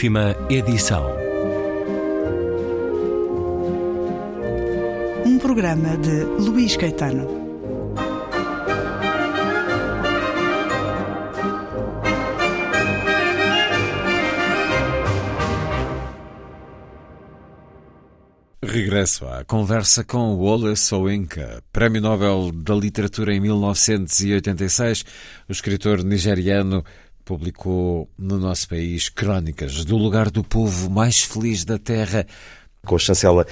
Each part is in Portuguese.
Última edição. Um programa de Luís Caetano. Regresso à conversa com Wole Soyinka, Prémio Nobel da Literatura em 1986. O escritor nigeriano publicou no nosso país crónicas do lugar do povo mais feliz da Terra. Com a chancela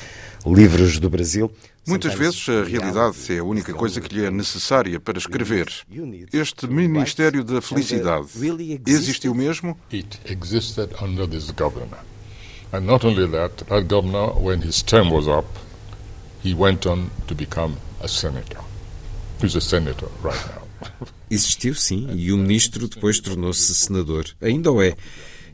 Livros do Brasil. Muitas vezes a realidade é a única coisa que lhe é necessária para escrever. Este Ministério da Felicidade existiu mesmo? It existed under this governor. And not only that, that governor, when his term was up, he went on to become a senator. He's a senator right now. Existiu, sim, e o ministro depois tornou-se senador. Ainda o é.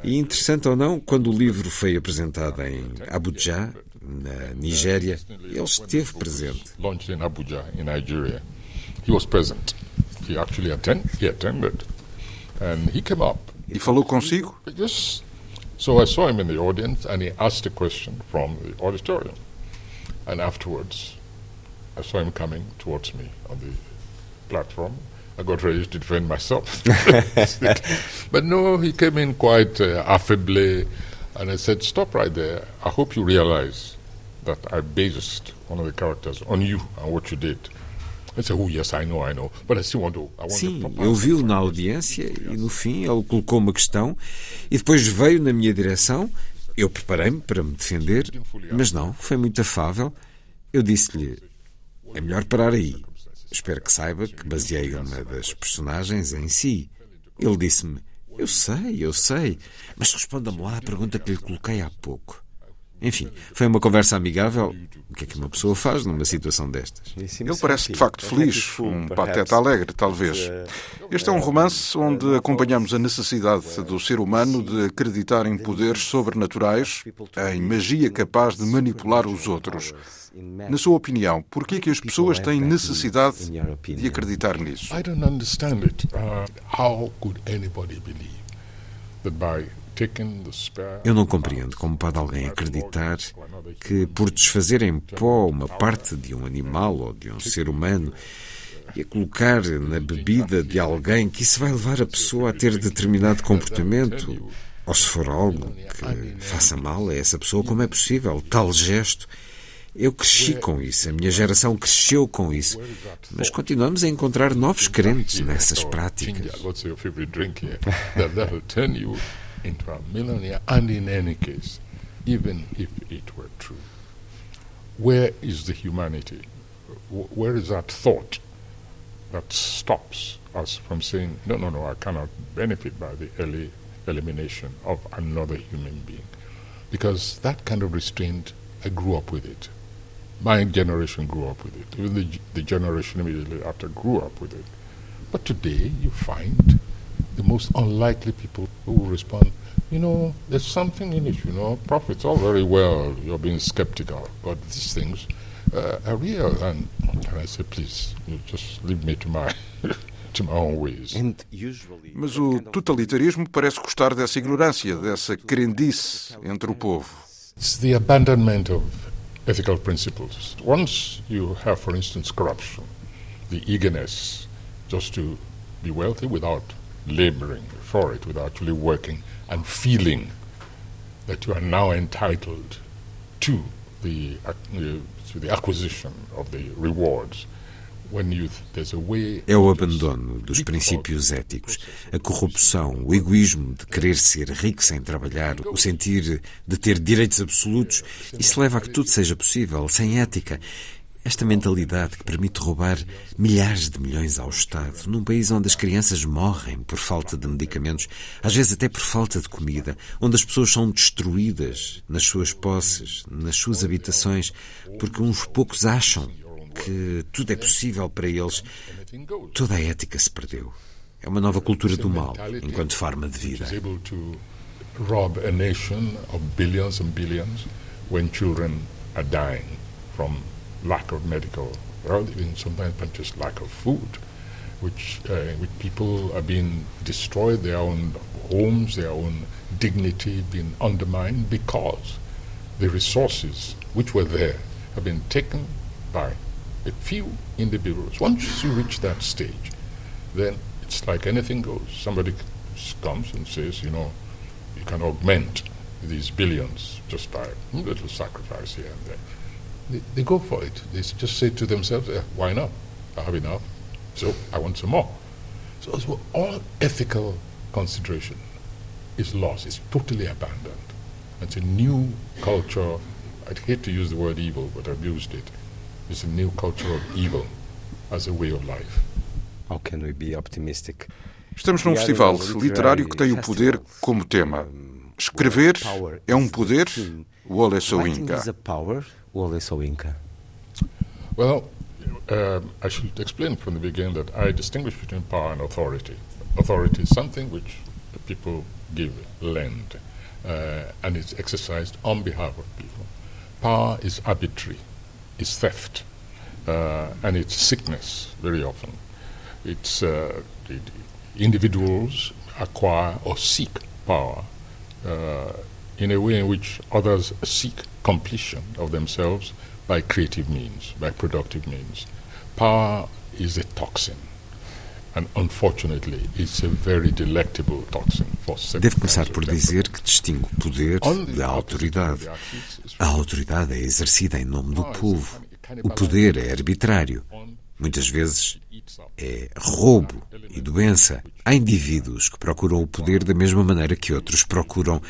E interessante ou não, quando o livro foi apresentado em Abuja, na Nigéria, ele esteve presente. Launched in Abuja, in Nigeria. He was present. He actually attend, he attended. And he came up. E falou consigo? Yes. So I saw him in the audience and he asked a question from the auditorium. And afterwards, I saw him coming towards me on the platform. I got ready to defend myself. but no, he came in quite uh, affably and I said, Stop right there. I hope you realize that I based one of the characters on you and what you did. I said, Oh, yes, I know, I know. But I still want to. I want Sim, eu vi-o na from you." audiência e no fim ele colocou uma questão e depois veio na minha direção. Eu preparei-me para me defender, mas não, foi muito afável. Eu disse-lhe: é melhor parar aí. Espero que saiba que baseei uma das personagens em si. Ele disse-me: Eu sei, eu sei, mas responda-me lá a pergunta que lhe coloquei há pouco. Enfim, foi uma conversa amigável. O que é que uma pessoa faz numa situação destas? Ele parece de facto feliz, um pateta alegre, talvez. Este é um romance onde acompanhamos a necessidade do ser humano de acreditar em poderes sobrenaturais, em magia capaz de manipular os outros. Na sua opinião, por que é que as pessoas têm necessidade de acreditar nisso? I don't understand it. Uh, how could anybody believe that by taking the spare Eu não compreendo como pode alguém acreditar que, por desfazer em pó uma parte de um animal ou de um ser humano e a colocar na bebida de alguém, que isso vai levar a pessoa a ter determinado comportamento, ou se for algo que faça mal a essa pessoa, como é possível tal gesto? Eu cresci com isso, a minha geração cresceu com isso, mas continuamos a encontrar novos crentes nessas práticas. Into a millionaire. And in any case, even if it were true, where is the humanity? Where is that thought that stops us from saying, no, no, no, I cannot benefit by the early elimination of another human being? Because that kind of restraint, I grew up with it. My generation grew up with it. Even the, the generation immediately after grew up with it. But today, you find the most unlikely people who will respond, you know, there's something in it, you know, prophets, all very well, you're being skeptical, but these things uh, are real. And, and I say, please, you just leave me to my, to my own ways. And usually, Mas o totalitarismo parece gostar dessa ignorância, dessa crendice entre o povo. It's the abandonment of ethical principles. Once you have, for instance, corruption, the eagerness just to be wealthy without laboring for it, without actually working and feeling that you are now entitled to the, uh, to the acquisition of the rewards. When you, there's a way É o abandono dos princípios éticos, a corrupção, o egoísmo de querer ser rico sem trabalhar, o sentir de ter direitos absolutos. Isso leva a que tudo seja possível, sem ética. Esta mentalidade que permite roubar milhares de milhões ao Estado, num país onde as crianças morrem por falta de medicamentos, às vezes até por falta de comida, onde as pessoas são destruídas nas suas posses, nas suas habitações, porque uns poucos acham que tudo é possível para eles. Toda a ética se perdeu. É uma nova cultura do mal, enquanto forma de vida. from lack of medical, well, even sometimes just lack of food. which, uh, which people are being destroyed, their own homes, their own dignity being undermined because the resources which were there have been taken by a few individuals. Once you reach that stage, then it's like anything goes. Somebody comes and says, you know, you can augment these billions just by a little sacrifice here and there. They, they go for it. They just say to themselves, eh, why not? I have enough, so I want some more. So, so all ethical consideration is lost, it's totally abandoned. It's a new culture. I'd hate to use the word evil, but I've used it. It's a new culture of evil as a way of life. How can we be optimistic? Estamos num festival literário que tem o poder como tema. Escrever é um poder? O Ole Soinka. Well, um, I should explain from the beginning that I distinguish between power and authority. Authority is something which people give, lend, uh, and it's exercised on behalf of people. Power is arbitrary, it's theft, uh, and it's sickness very often. It's uh, individuals acquire or seek power uh, in a way in which others seek completion of themselves by creative means, by productive means. Power is a toxin. And unfortunately, it's a very delectable toxin for Devo começar por dizer que distingo o poder da autoridade. A autoridade é exercida em nome do ah, povo. Um o poder é arbitrário. Muitas vezes é roubo e doença. Há indivíduos que procuram o poder da mesma maneira que outros procuram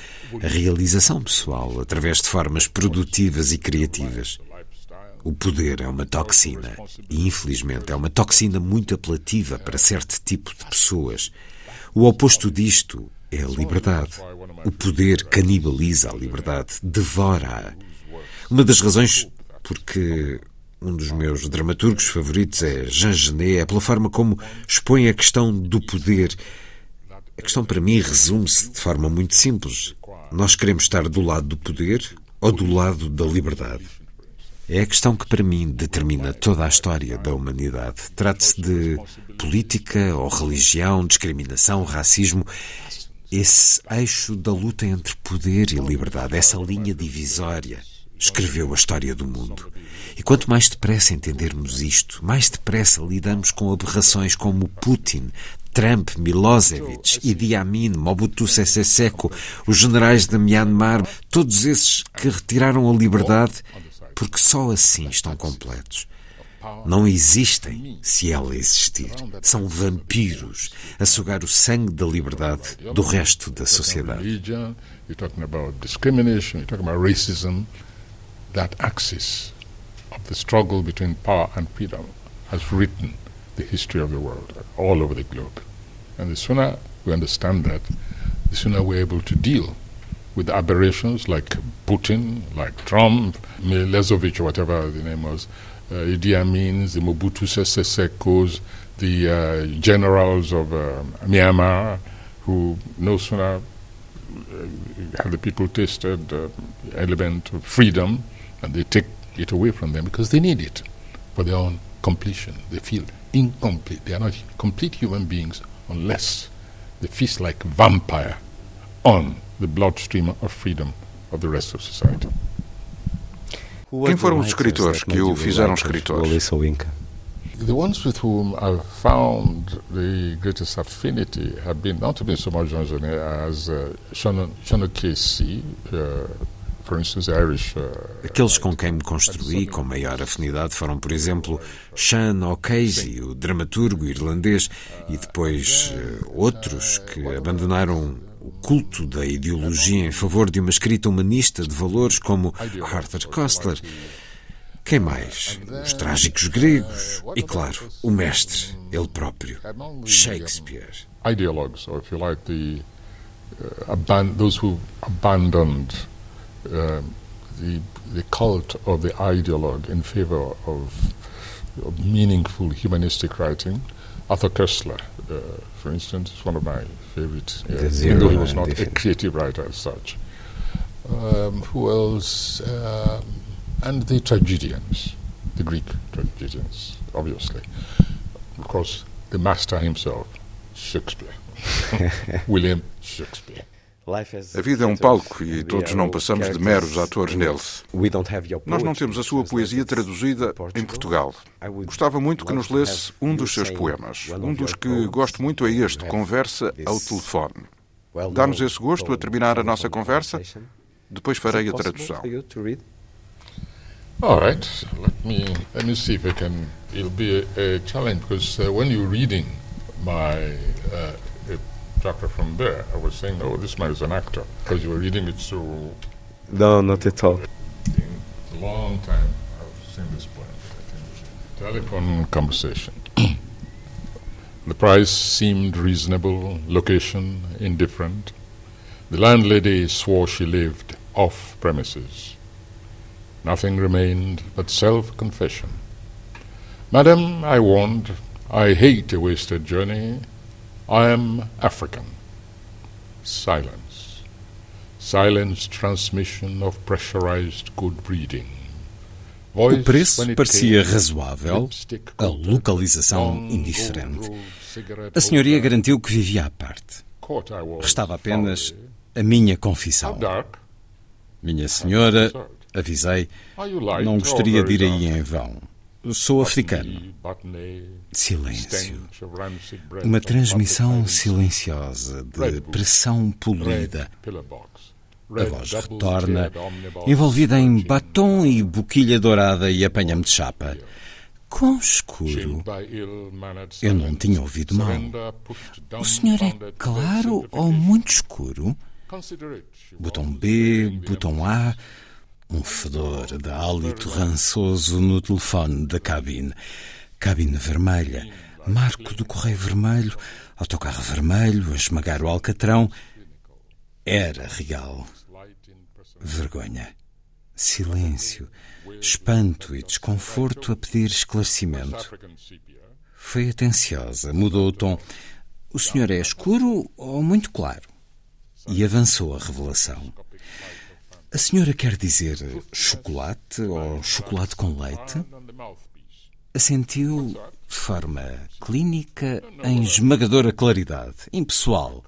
a realização pessoal através de formas produtivas e criativas. O poder é uma toxina e, infelizmente, é uma toxina muito apelativa para certo tipo de pessoas. O oposto disto é a liberdade. O poder canibaliza a liberdade, devora-a. Uma das razões porque um dos meus dramaturgos favoritos é Jean Genet, é pela forma como expõe a questão do poder. A questão para mim resume-se de forma muito simples. Nós queremos estar do lado do poder ou do lado da liberdade? É a questão que para mim determina toda a história da humanidade. Trate-se de política ou religião, discriminação, racismo. Esse eixo da luta entre poder e liberdade, essa linha divisória, escreveu a história do mundo. E quanto mais depressa entendermos isto, mais depressa lidamos com aberrações como Putin, Trump, Milosevic, Idi Amin, Mobutu Sese Seko, os generais de Myanmar, todos esses que retiraram a liberdade porque só assim estão completos. Não existem se ela existir. São vampiros a sugar o sangue da liberdade do resto da sociedade. That axis of the struggle between power and freedom has written the history of the world all over the globe. And the sooner we understand that, the sooner we're able to deal with aberrations like Putin, like Trump, Milosevic, or whatever the name was, uh, Idi Amin, the Mobutu Sese Sekos, the uh, generals of uh, Myanmar, who no sooner uh, have the people tasted the element of freedom, and they take it away from them because they need it for their own completion. They feel incomplete. They are not complete human beings unless they feast like vampire on the bloodstream of freedom of the rest of society. Quem foram os escritores que o fizeram escritor? The ones with whom I've found the greatest affinity have been not been so much Jean Genet as uh, Sean, Sean Casey, uh, Uh, Aqueles com quem me construí com maior afinidade foram, por exemplo, Sean O'Casey, o dramaturgo irlandês, e depois uh, outros que abandonaram o culto da ideologia em favor de uma escrita humanista de valores como Arthur Koestler. Quem mais? Os trágicos gregos. E, claro, o mestre, ele próprio, Shakespeare. Ideologues, or if you like, the, uh, those who abandoned uh, the, the cult of the ideologue in favor of, of meaningful humanistic writing. Arthur Kessler, uh, for instance, is one of my favorite, uh, even though he was not a creative writer as such. Um, who else? Um, and the tragedians, the Greek tragedians, obviously. Of course, the master himself, Shakespeare. William Shakespeare. A vida é um palco e todos não passamos de meros atores nele. Nós não temos a sua poesia traduzida em Portugal. Gostava muito que nos lesse um dos seus poemas. Um dos que gosto muito é este, Conversa ao Telefone. Dá-nos esse gosto a terminar a nossa conversa? Depois farei a tradução. All right, let me let me see if I can. It'll be a, a challenge because uh, when you're reading my uh, chapter from there, I was saying, "Oh, this man is an actor," because you were reading it so. No, not at all. In a long time, I've seen this point. Telephone conversation. the price seemed reasonable, location indifferent. The landlady swore she lived off premises. Nothing remained but self confession. Madam, I warned, I hate a wasted journey. I am African. Silence. Silence transmission of pressurized good breeding. O preço parecia razoável, a localização indiferente. A senhoria garantiu que vivia à parte. Restava apenas a minha confissão. Minha senhora, avisei, não gostaria de ir aí em vão. Sou africano. Silêncio. Uma transmissão silenciosa de pressão polida. A voz retorna, envolvida em batom e boquilha dourada e apanha-me de chapa. Quão escuro! Eu não tinha ouvido mal. O senhor é claro ou muito escuro? Botão B, botão A, um fedor de hálito rançoso no telefone da cabine. Cabine vermelha, marco do correio vermelho, autocarro vermelho, a esmagar o alcatrão. Era real. Vergonha. Silêncio. Espanto e desconforto a pedir esclarecimento. Foi atenciosa, mudou o tom. O senhor é escuro ou muito claro? E avançou a revelação. A senhora quer dizer chocolate ou chocolate com leite? Assentiu de forma clínica, em esmagadora claridade, impessoal.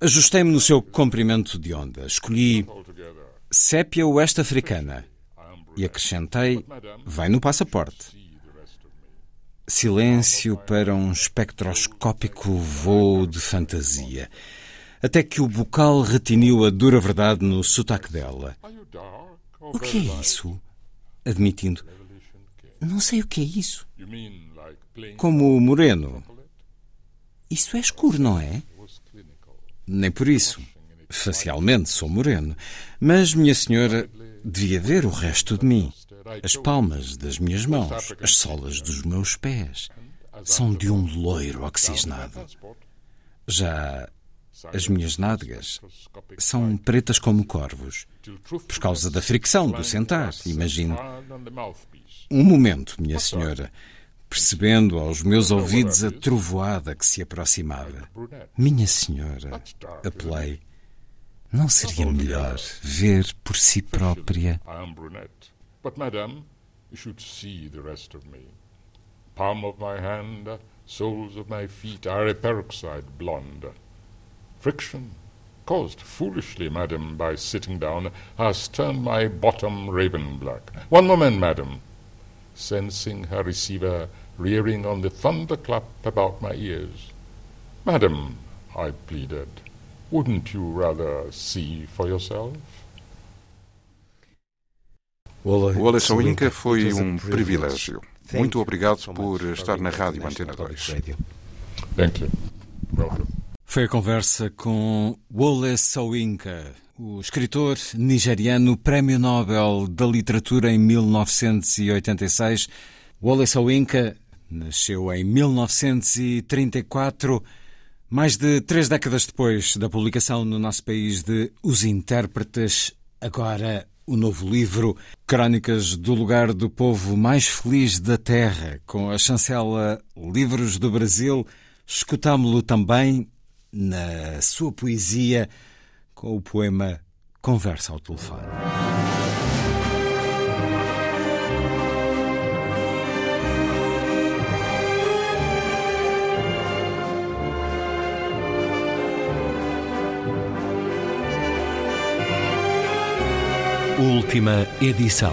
Ajustei-me no seu comprimento de onda. Escolhi sépia oeste africana e acrescentei: vai no passaporte. Silêncio para um espectroscópico voo de fantasia. Até que o bocal retiniu a dura verdade no sotaque dela. O que é isso? Admitindo. Não sei o que é isso. Como o moreno. Isso é escuro, não é? Nem por isso. Facialmente sou moreno. Mas, minha senhora, devia ver o resto de mim. As palmas das minhas mãos, as solas dos meus pés, são de um loiro oxigenado. Já as minhas nádegas são pretas como corvos, por causa da fricção do sentar, imagino. Um momento, minha senhora, percebendo aos meus ouvidos a trovoada que se aproximava. Minha senhora, apelei. Não seria melhor ver por si própria? Madame. Palm of my hand, soles of my feet are a peroxide blonde. Friction, caused foolishly, madam, by sitting down, has turned my bottom raven black. One moment, madam. Sensing her receiver rearing on the thunderclap about my ears. Madam, I pleaded, wouldn't you rather see for yourself? Wallace Inca foi um privilégio. Muito obrigado por estar na Rádio Antena 2. Thank you. Welcome. Foi a conversa com Wole Soyinka, o escritor nigeriano Prémio Nobel da Literatura em 1986. Wole Soyinka nasceu em 1934, mais de três décadas depois da publicação no nosso país de Os Intérpretes, agora o novo livro Crónicas do Lugar do Povo Mais Feliz da Terra, com a chancela Livros do Brasil. Escutámo-lo também na sua poesia com o poema Conversa ao Telefone. Última edição.